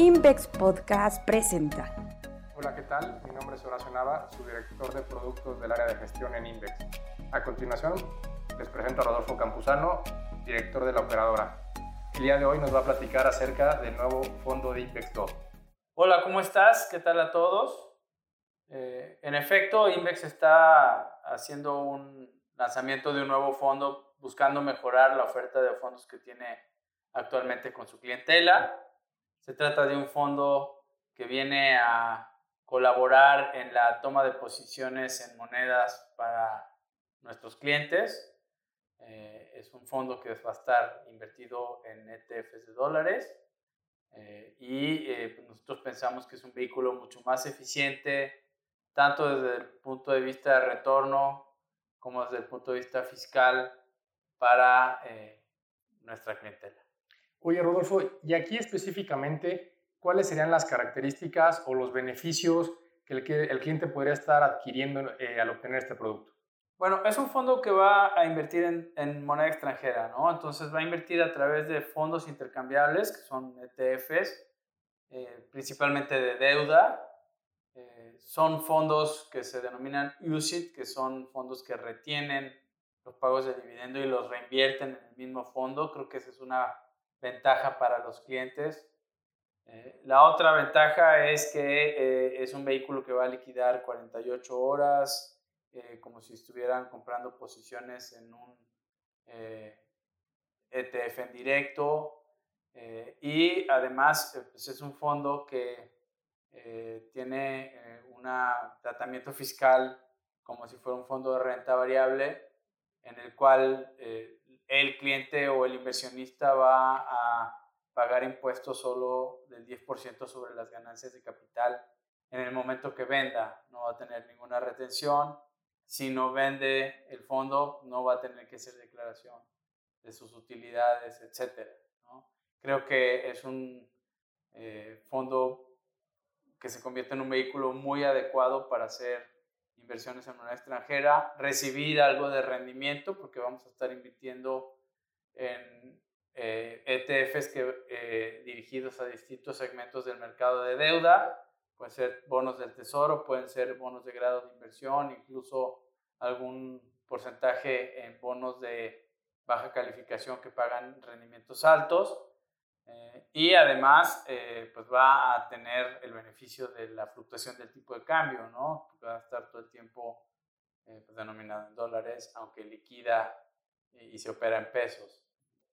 Invex Podcast presenta. Hola, ¿qué tal? Mi nombre es Horacio Nava, su director de productos del área de gestión en Invex. A continuación, les presento a Rodolfo Campuzano, director de la operadora. El día de hoy nos va a platicar acerca del nuevo fondo de Invex 2. Hola, ¿cómo estás? ¿Qué tal a todos? Eh, en efecto, Invex está haciendo un lanzamiento de un nuevo fondo buscando mejorar la oferta de fondos que tiene actualmente con su clientela. Se trata de un fondo que viene a colaborar en la toma de posiciones en monedas para nuestros clientes. Eh, es un fondo que va a estar invertido en ETFs de dólares eh, y eh, pues nosotros pensamos que es un vehículo mucho más eficiente, tanto desde el punto de vista de retorno como desde el punto de vista fiscal para nuestra clientela. Oye, Rodolfo, y aquí específicamente, ¿cuáles serían las características o los beneficios que el, cliente podría estar adquiriendo eh, al obtener este producto? Bueno, es un fondo que va a invertir en, moneda extranjera, ¿no? Entonces va a invertir a través de fondos intercambiables, que son ETFs, eh, principalmente de deuda. Eh, son fondos que se denominan UCIT, que son fondos que retienen los pagos de dividendo y los reinvierten en el mismo fondo. Creo que esa es una ventaja para los clientes. Eh, la otra ventaja es que eh, es un vehículo que va a liquidar 48 horas, eh, como si estuvieran comprando posiciones en un ETF e en directo. y además pues es un fondo que tiene un tratamiento fiscal como si fuera un fondo de renta variable, en el cual el cliente o el inversionista va a pagar impuestos solo del 10% sobre las ganancias de capital en el momento que venda. No va a tener ninguna retención. Si no vende el fondo, no va a tener que hacer declaración de sus utilidades, etc. Creo que es un eh, fondo que se convierte en un vehículo muy adecuado para hacer inversiones en moneda extranjera, recibir algo de rendimiento, porque vamos a estar invirtiendo en ETFs eh, e que, eh, dirigidos a distintos segmentos del mercado de deuda, pueden ser bonos del tesoro, pueden ser bonos de grado de inversión, incluso algún porcentaje en bonos de baja calificación que pagan rendimientos altos. Eh, y además, eh, pues va a tener el beneficio de la fluctuación del tipo de cambio, ¿no? Va a estar todo el tiempo eh, pues, denominado en dólares, aunque liquida y, se opera en pesos.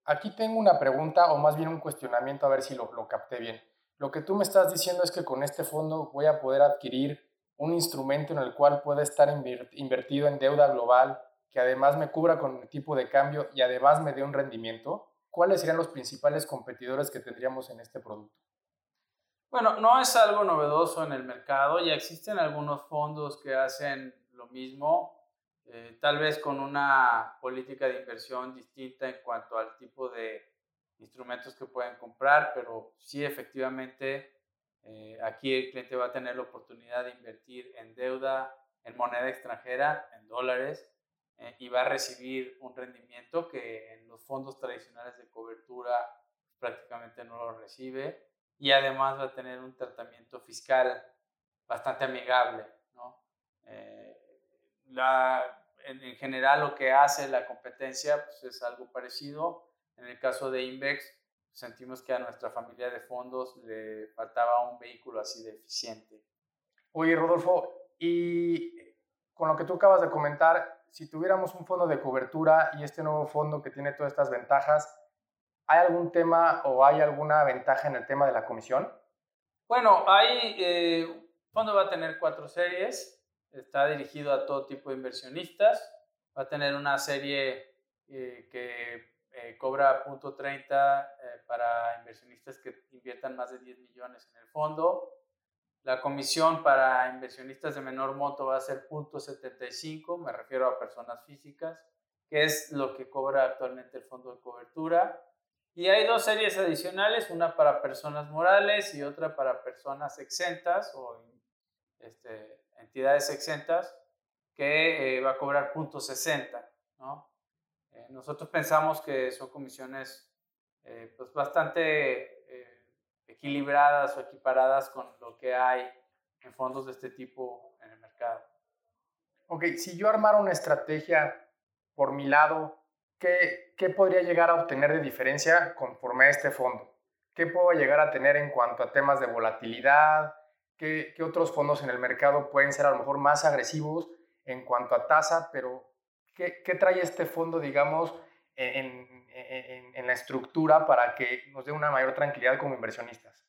Aquí tengo una pregunta o más bien un cuestionamiento, a ver si lo, lo capté bien. Lo que tú me estás diciendo es que con este fondo voy a poder adquirir un instrumento en el cual pueda estar invertido en deuda global que además me cubra con el tipo de cambio y además me dé un rendimiento. ¿Cuáles serían los principales competidores que tendríamos en este producto? Bueno, no es algo novedoso en el mercado, ya existen algunos fondos que hacen lo mismo, eh, tal vez con una política de inversión distinta en cuanto al tipo de instrumentos que pueden comprar, pero sí efectivamente eh, aquí el cliente va a tener la oportunidad de invertir en deuda, en moneda extranjera, en dólares, eh, y va a recibir un rendimiento que en los fondos tradicionales de cobertura prácticamente no lo recibe y además va a tener un tratamiento fiscal bastante amigable. ¿no? Eh, la, en, general lo que hace la competencia pues, es algo parecido. En el caso de Invex sentimos que a nuestra familia de fondos le faltaba un vehículo así de eficiente. Oye, Rodolfo, y con lo que tú acabas de comentar, si tuviéramos un fondo de cobertura y este nuevo fondo que tiene todas estas ventajas, ¿hay algún tema o hay alguna ventaja en el tema de la comisión? Bueno, hay, eh, fondo va a tener cuatro series, está dirigido a todo tipo de inversionistas, va a tener una serie eh, que eh, cobra punto 30 eh, para inversionistas que inviertan más de 10 millones en el fondo, la comisión para inversionistas de menor monto va a ser 0.75, me refiero a personas físicas, que es lo que cobra actualmente el fondo de cobertura. Y hay dos series adicionales, una para personas morales y otra para personas exentas o este, entidades exentas, que eh, va a cobrar 0.60. ¿no? Eh, nosotros pensamos que son comisiones eh, pues bastante equilibradas o equiparadas con lo que hay en fondos de este tipo en el mercado. Ok, si yo armara una estrategia por mi lado, ¿qué, ¿qué, podría llegar a obtener de diferencia conforme a este fondo? ¿Qué puedo llegar a tener en cuanto a temas de volatilidad? ¿Qué, qué otros fondos en el mercado pueden ser a lo mejor más agresivos en cuanto a tasa? Pero, ¿qué, qué trae este fondo, digamos, en, en, en la estructura para que nos dé una mayor tranquilidad como inversionistas?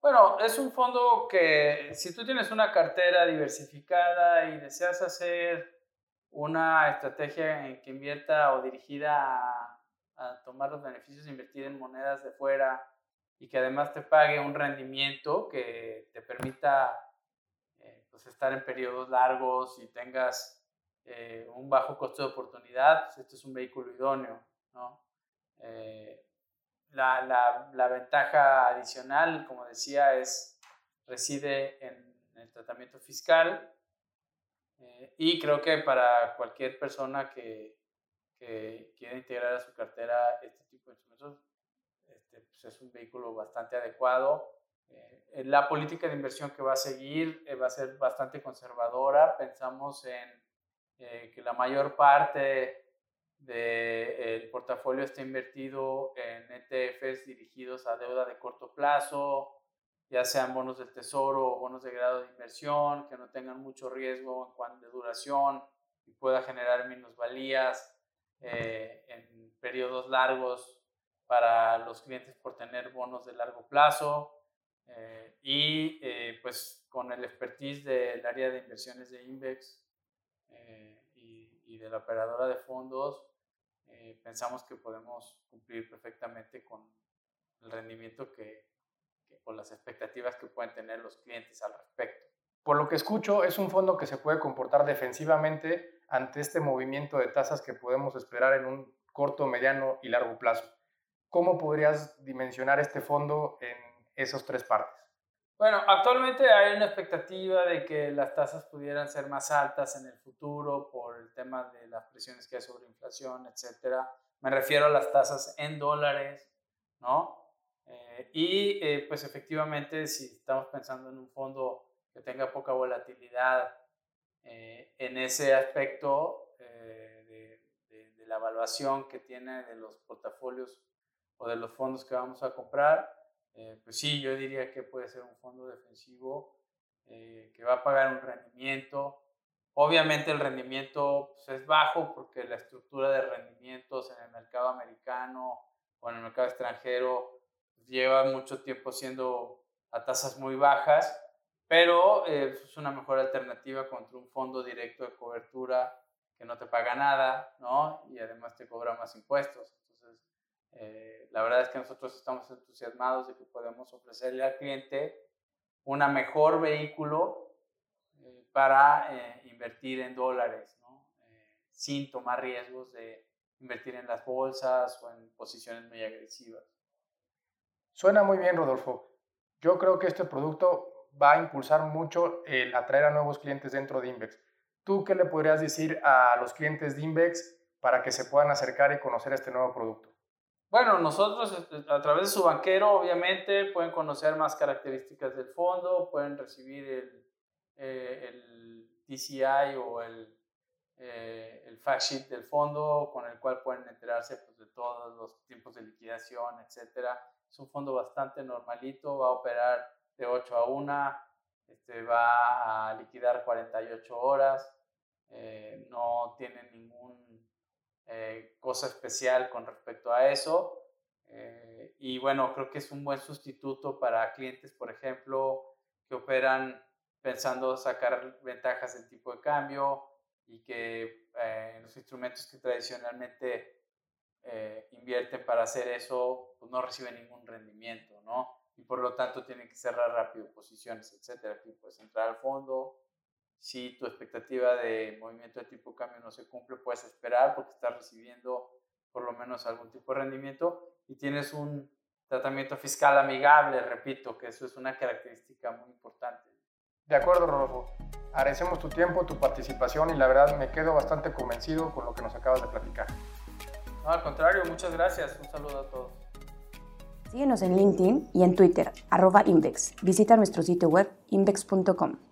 Bueno, es un fondo que si tú tienes una cartera diversificada y deseas hacer una estrategia en que invierta o dirigida a, a, tomar los beneficios de invertir en monedas de fuera y que además te pague un rendimiento que te permita eh, pues estar en periodos largos y tengas eh, un bajo costo de oportunidad, pues este es un vehículo idóneo. ¿no? Eh, la, la, la, ventaja adicional, como decía, es reside en el tratamiento fiscal eh, y creo que para cualquier persona que, que, quiera integrar a su cartera este tipo de instrumentos, este, pues es un vehículo bastante adecuado. La política de inversión que va a seguir va a ser bastante conservadora. Pensamos en eh, que la mayor parte del portafolio está invertido en ETFs dirigidos a deuda de corto plazo, ya sean bonos del tesoro o bonos de grado de inversión, que no tengan mucho riesgo en cuanto de duración y pueda generar minusvalías eh, en periodos largos para los clientes por tener bonos de largo plazo. Eh, y eh, pues con el expertise del área de inversiones de Invex eh, y, de la operadora de fondos, eh, pensamos que podemos cumplir perfectamente con el rendimiento que, que, o las expectativas que pueden tener los clientes al respecto. Por lo que escucho, es un fondo que se puede comportar defensivamente ante este movimiento de tasas que podemos esperar en un corto, mediano y largo plazo. ¿Cómo podrías dimensionar este fondo en esas tres partes? Bueno, actualmente hay una expectativa de que las tasas pudieran ser más altas en el futuro por el tema de las presiones que hay sobre inflación, etcétera. Me refiero a las tasas en dólares, ¿no? Eh, y eh, pues efectivamente, si estamos pensando en un fondo que tenga poca volatilidad eh, en ese aspecto eh, de, de, de la evaluación que tiene de los portafolios o de los fondos que vamos a comprar, eh, pues sí, yo diría que puede ser un fondo defensivo eh, que va a pagar un rendimiento. Obviamente el rendimiento pues, es bajo porque la estructura de rendimientos en el mercado americano o en el mercado extranjero lleva mucho tiempo siendo a tasas muy bajas, pero eh, es una mejor alternativa contra un fondo directo de cobertura que no te paga nada, ¿no? Y además te cobra más impuestos. Eh, la verdad es que nosotros estamos entusiasmados de que podemos ofrecerle al cliente un mejor vehículo eh, para eh, invertir en dólares, ¿no? Eh, sin tomar riesgos de invertir en las bolsas o en posiciones muy agresivas. Suena muy bien, Rodolfo. Yo creo que este producto va a impulsar mucho el atraer a nuevos clientes dentro de Invex. ¿Tú qué le podrías decir a los clientes de Invex para que se puedan acercar y conocer este nuevo producto? Bueno, nosotros este, a través de su banquero, obviamente, pueden conocer más características del fondo, pueden recibir el, eh, el DCI o el, eh, el fact sheet del fondo, con el cual pueden enterarse pues, de todos los tiempos de liquidación, etc. Es un fondo bastante normalito, va a operar de 8 a 1, este, va a liquidar 48 horas, eh, no tiene ningún cosa especial con respecto a eso. Eh, y bueno, creo que es un buen sustituto para clientes, por ejemplo, que operan pensando sacar ventajas del tipo de cambio y que eh, los instrumentos que tradicionalmente eh, invierten para hacer eso pues no reciben ningún rendimiento, ¿no? Y por lo tanto tienen que cerrar rápido posiciones, etcétera. Aquí puedes entrar al fondo, si tu expectativa de movimiento de tipo de cambio no se cumple, puedes esperar porque estás recibiendo por lo menos algún tipo de rendimiento y tienes un tratamiento fiscal amigable, repito, que eso es una característica muy importante. De acuerdo, Rodolfo. Agradecemos tu tiempo, tu participación y la verdad me quedo bastante convencido con lo que nos acabas de platicar. No, al contrario, muchas gracias. Un saludo a todos. Síguenos en LinkedIn y en Twitter, arroba Invex. Visita nuestro sitio web invex.com.